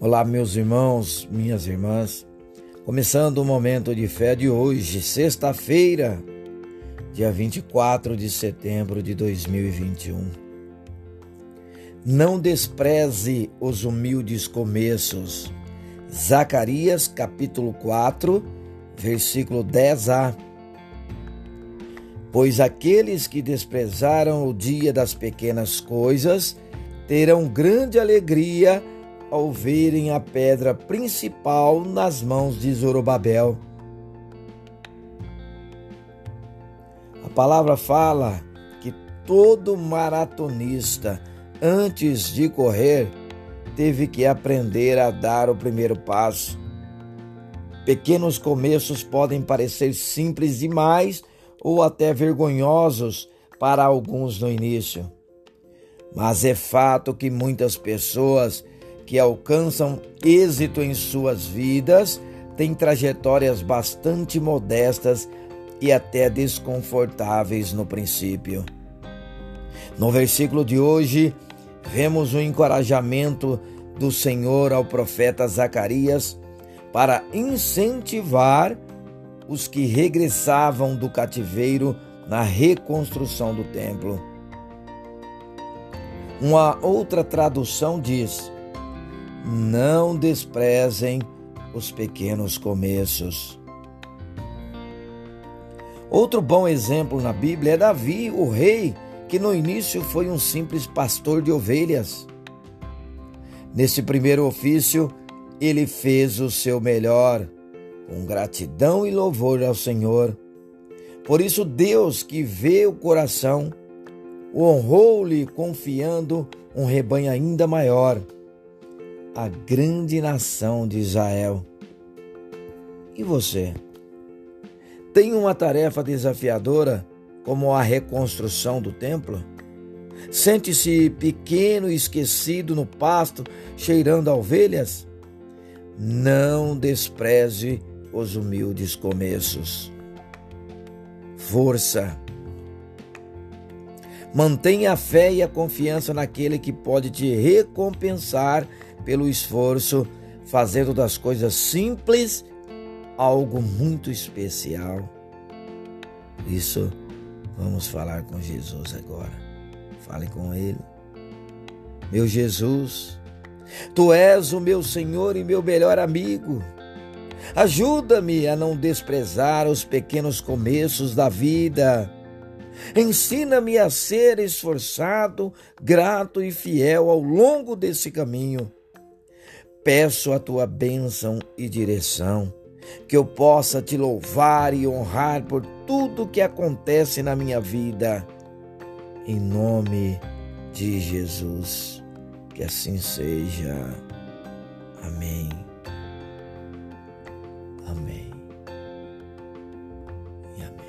Olá, meus irmãos, minhas irmãs. Começando o momento de fé de hoje, sexta-feira, dia 24 de setembro de 2021. Não despreze os humildes começos. Zacarias, capítulo 4, versículo 10a. Pois aqueles que desprezaram o dia das pequenas coisas terão grande alegria ao verem a pedra principal nas mãos de Zorobabel. A palavra fala que todo maratonista, antes de correr, teve que aprender a dar o primeiro passo. Pequenos começos podem parecer simples demais ou até vergonhosos para alguns no início. Mas é fato que muitas pessoas que alcançam êxito em suas vidas têm trajetórias bastante modestas e até desconfortáveis no princípio. No versículo de hoje, vemos o encorajamento do Senhor ao profeta Zacarias para incentivar os que regressavam do cativeiro na reconstrução do templo. Uma outra tradução diz: não desprezem os pequenos começos. Outro bom exemplo na Bíblia é Davi, o rei, que no início foi um simples pastor de ovelhas. Nesse primeiro ofício, ele fez o seu melhor, com gratidão e louvor ao Senhor. Por isso, Deus, que vê o coração, honrou-lhe confiando um rebanho ainda maior a grande nação de Israel. E você? Tem uma tarefa desafiadora como a reconstrução do templo? Sente-se pequeno e esquecido no pasto, cheirando a ovelhas? Não despreze os humildes começos. Força. Mantenha a fé e a confiança naquele que pode te recompensar pelo esforço, fazendo das coisas simples algo muito especial. Isso vamos falar com Jesus agora. Fale com Ele. Meu Jesus, Tu és o meu Senhor e meu melhor amigo. Ajuda-me a não desprezar os pequenos começos da vida. Ensina-me a ser esforçado, grato e fiel ao longo desse caminho Peço a tua bênção e direção, que eu possa te louvar e honrar por tudo que acontece na minha vida. Em nome de Jesus, que assim seja. Amém. Amém. E amém.